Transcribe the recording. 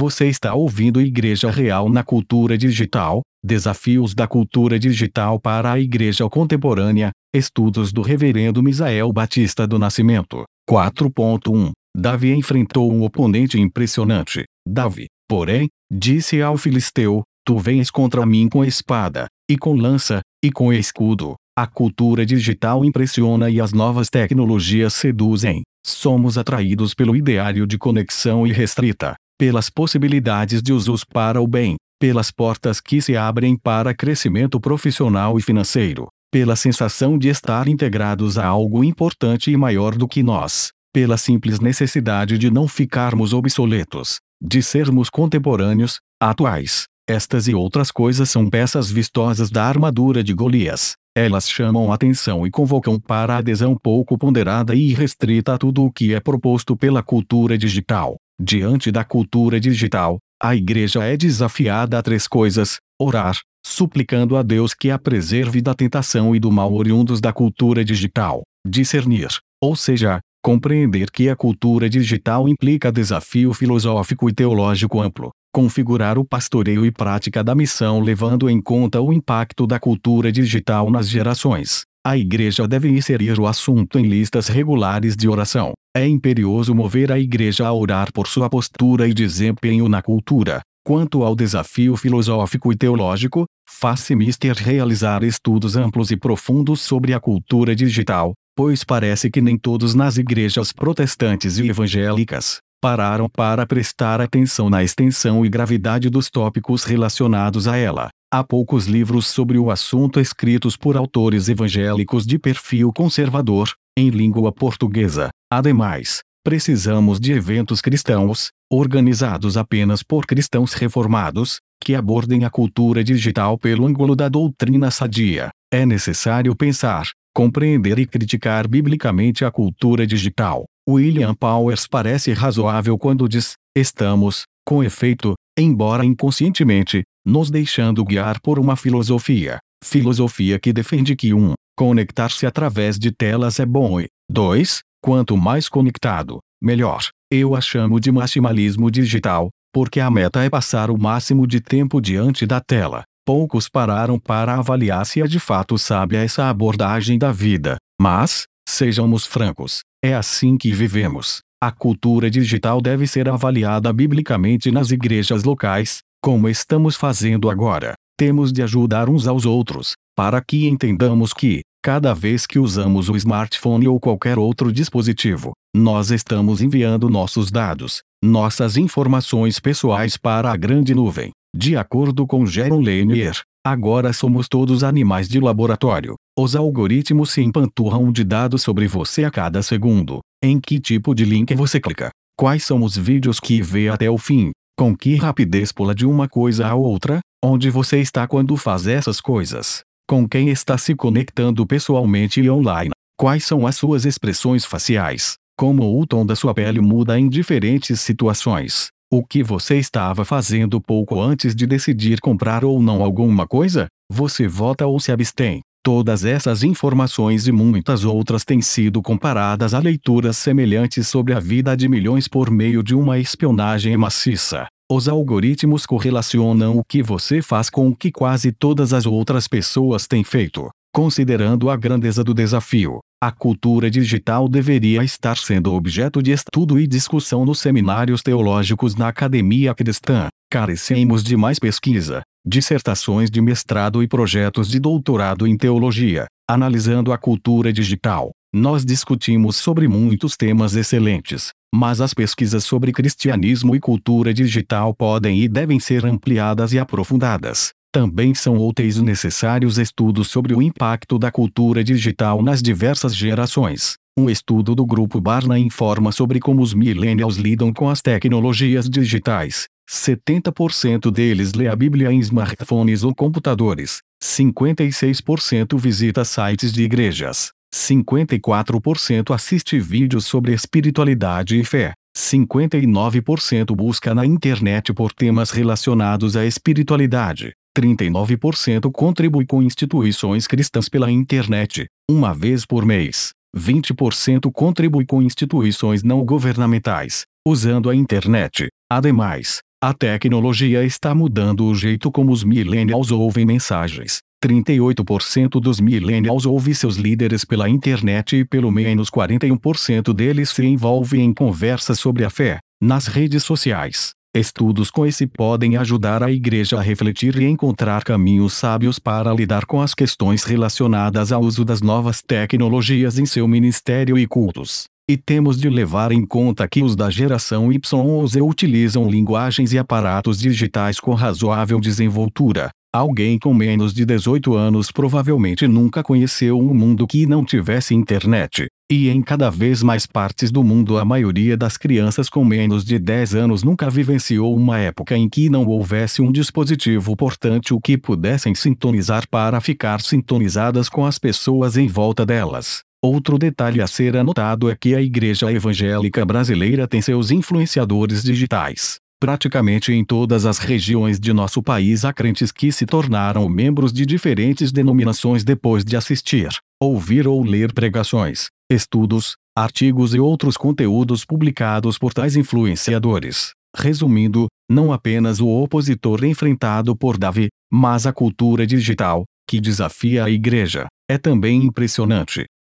Você está ouvindo Igreja Real na Cultura Digital, Desafios da Cultura Digital para a Igreja Contemporânea, Estudos do Reverendo Misael Batista do Nascimento. 4.1 Davi enfrentou um oponente impressionante. Davi, porém, disse ao filisteu: Tu vens contra mim com espada, e com lança, e com escudo. A cultura digital impressiona e as novas tecnologias seduzem. Somos atraídos pelo ideário de conexão irrestrita, pelas possibilidades de usos para o bem, pelas portas que se abrem para crescimento profissional e financeiro, pela sensação de estar integrados a algo importante e maior do que nós, pela simples necessidade de não ficarmos obsoletos, de sermos contemporâneos, atuais. Estas e outras coisas são peças vistosas da armadura de Golias. Elas chamam atenção e convocam para a adesão pouco ponderada e irrestrita a tudo o que é proposto pela cultura digital. Diante da cultura digital, a igreja é desafiada a três coisas: orar, suplicando a Deus que a preserve da tentação e do mal oriundos da cultura digital, discernir, ou seja, compreender que a cultura digital implica desafio filosófico e teológico amplo, configurar o pastoreio e prática da missão levando em conta o impacto da cultura digital nas gerações. A igreja deve inserir o assunto em listas regulares de oração. É imperioso mover a igreja a orar por sua postura e desempenho na cultura. Quanto ao desafio filosófico e teológico, faz-se mister realizar estudos amplos e profundos sobre a cultura digital, pois parece que nem todos nas igrejas protestantes e evangélicas pararam para prestar atenção na extensão e gravidade dos tópicos relacionados a ela. Há poucos livros sobre o assunto escritos por autores evangélicos de perfil conservador, em língua portuguesa. Ademais, precisamos de eventos cristãos, organizados apenas por cristãos reformados, que abordem a cultura digital pelo ângulo da doutrina sadia. É necessário pensar, compreender e criticar biblicamente a cultura digital. William Powers parece razoável quando diz: estamos, com efeito, embora inconscientemente, nos deixando guiar por uma filosofia. Filosofia que defende que 1. Um, conectar-se através de telas é bom e 2. Quanto mais conectado, melhor. Eu a chamo de maximalismo digital, porque a meta é passar o máximo de tempo diante da tela. Poucos pararam para avaliar se é de fato sábia essa abordagem da vida. Mas, sejamos francos, é assim que vivemos. A cultura digital deve ser avaliada biblicamente nas igrejas locais, como estamos fazendo agora. Temos de ajudar uns aos outros, para que entendamos que, cada vez que usamos o smartphone ou qualquer outro dispositivo, nós estamos enviando nossos dados, nossas informações pessoais para a grande nuvem. De acordo com Jaron Lanier, agora somos todos animais de laboratório. Os algoritmos se empanturram de dados sobre você a cada segundo. Em que tipo de link você clica? Quais são os vídeos que vê até o fim? Com que rapidez pula de uma coisa a outra? Onde você está quando faz essas coisas? Com quem está se conectando pessoalmente e online? Quais são as suas expressões faciais? Como o tom da sua pele muda em diferentes situações? O que você estava fazendo pouco antes de decidir comprar ou não alguma coisa? Você vota ou se abstém? Todas essas informações e muitas outras têm sido comparadas a leituras semelhantes sobre a vida de milhões por meio de uma espionagem maciça. Os algoritmos correlacionam o que você faz com o que quase todas as outras pessoas têm feito. Considerando a grandeza do desafio, a cultura digital deveria estar sendo objeto de estudo e discussão nos seminários teológicos na academia cristã. Carecemos de mais pesquisa, dissertações de mestrado e projetos de doutorado em teologia, analisando a cultura digital. Nós discutimos sobre muitos temas excelentes, mas as pesquisas sobre cristianismo e cultura digital podem e devem ser ampliadas e aprofundadas. Também são úteis e necessários estudos sobre o impacto da cultura digital nas diversas gerações. Um estudo do grupo Barna informa sobre como os millennials lidam com as tecnologias digitais, 70% deles lê a Bíblia em smartphones ou computadores. 56% visita sites de igrejas. 54% assiste vídeos sobre espiritualidade e fé. 59% busca na internet por temas relacionados à espiritualidade. 39% contribui com instituições cristãs pela internet, uma vez por mês. 20% contribui com instituições não governamentais, usando a internet. Ademais, A tecnologia está mudando o jeito como os millennials ouvem mensagens. 38% dos millennials ouvem seus líderes pela internet e pelo menos 41% deles se envolvem em conversas sobre a fé, nas redes sociais. Estudos com esse podem ajudar a igreja a refletir e encontrar caminhos sábios para lidar com as questões relacionadas ao uso das novas tecnologias em seu ministério e cultos. E temos de levar em conta que os da geração Y ou Z utilizam linguagens e aparatos digitais com razoável desenvoltura. Alguém com menos de 18 anos provavelmente nunca conheceu um mundo que não tivesse internet. E em cada vez mais partes do mundo a maioria das crianças com menos de 10 anos nunca vivenciou uma época em que não houvesse um dispositivo portátil que pudessem sintonizar para ficar sintonizadas com as pessoas em volta delas. Outro detalhe a ser anotado é que a Igreja Evangélica Brasileira tem seus influenciadores digitais. Praticamente em todas as regiões de nosso país há crentes que se tornaram membros de diferentes denominações depois de assistir, ouvir ou ler pregações, estudos, artigos e outros conteúdos publicados por tais influenciadores. Resumindo, não apenas o opositor enfrentado por Davi, mas a cultura digital, que desafia a igreja, é também impressionante.